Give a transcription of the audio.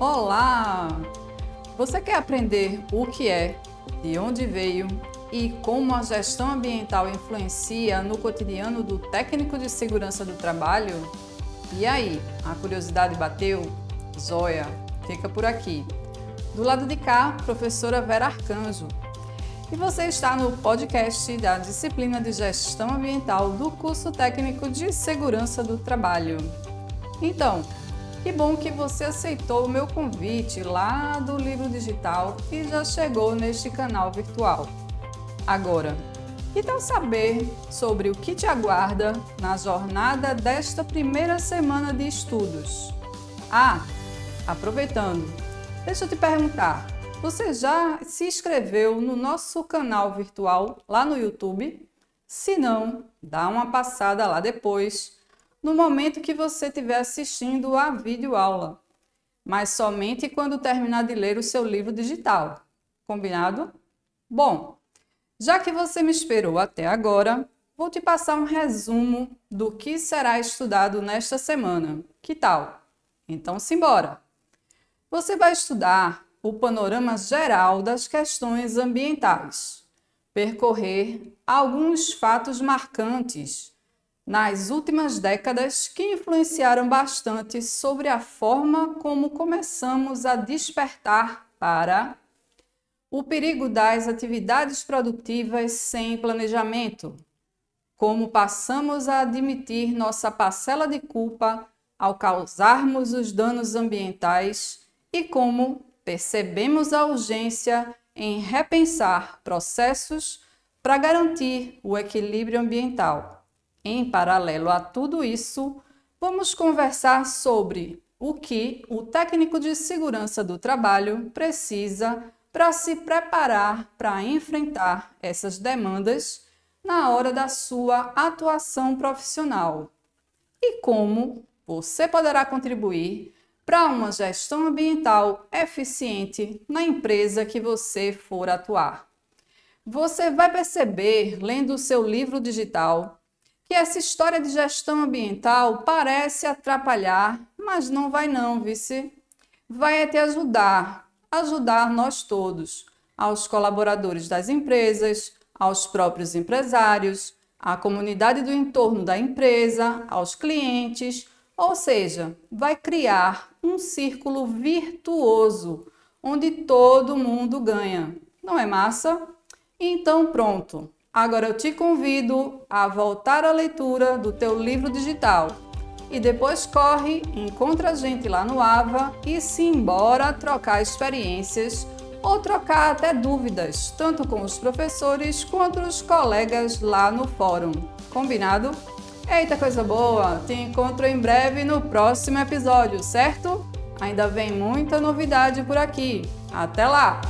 Olá! Você quer aprender o que é, de onde veio e como a gestão ambiental influencia no cotidiano do técnico de segurança do trabalho? E aí, a curiosidade bateu? Zóia, fica por aqui. Do lado de cá, professora Vera Arcanjo. E você está no podcast da disciplina de Gestão Ambiental do curso técnico de Segurança do Trabalho. Então, que bom que você aceitou o meu convite lá do livro digital e já chegou neste canal virtual. Agora, que tal saber sobre o que te aguarda na jornada desta primeira semana de estudos? Ah, aproveitando, deixa eu te perguntar: você já se inscreveu no nosso canal virtual lá no YouTube? Se não, dá uma passada lá depois, no momento que você estiver assistindo a videoaula, mas somente quando terminar de ler o seu livro digital. Combinado? Bom, já que você me esperou até agora, vou te passar um resumo do que será estudado nesta semana. Que tal? Então, simbora! Você vai estudar o panorama geral das questões ambientais, percorrer alguns fatos marcantes nas últimas décadas que influenciaram bastante sobre a forma como começamos a despertar para o perigo das atividades produtivas sem planejamento, como passamos a admitir nossa parcela de culpa ao causarmos os danos ambientais e como percebemos a urgência em repensar processos para garantir o equilíbrio ambiental. Em paralelo a tudo isso, vamos conversar sobre o que o técnico de segurança do trabalho precisa para se preparar para enfrentar essas demandas na hora da sua atuação profissional e como você poderá contribuir para uma gestão ambiental eficiente na empresa que você for atuar. Você vai perceber, lendo o seu livro digital, que essa história de gestão ambiental parece atrapalhar, mas não vai não, vice. Vai te ajudar ajudar nós todos, aos colaboradores das empresas, aos próprios empresários, à comunidade do entorno da empresa, aos clientes, ou seja, vai criar um círculo virtuoso onde todo mundo ganha. Não é massa? Então pronto. Agora eu te convido a voltar à leitura do teu livro digital e depois corre, encontra a gente lá no AVA e se embora trocar experiências ou trocar até dúvidas, tanto com os professores quanto os colegas lá no fórum. Combinado? Eita coisa boa! Te encontro em breve no próximo episódio, certo? Ainda vem muita novidade por aqui. Até lá!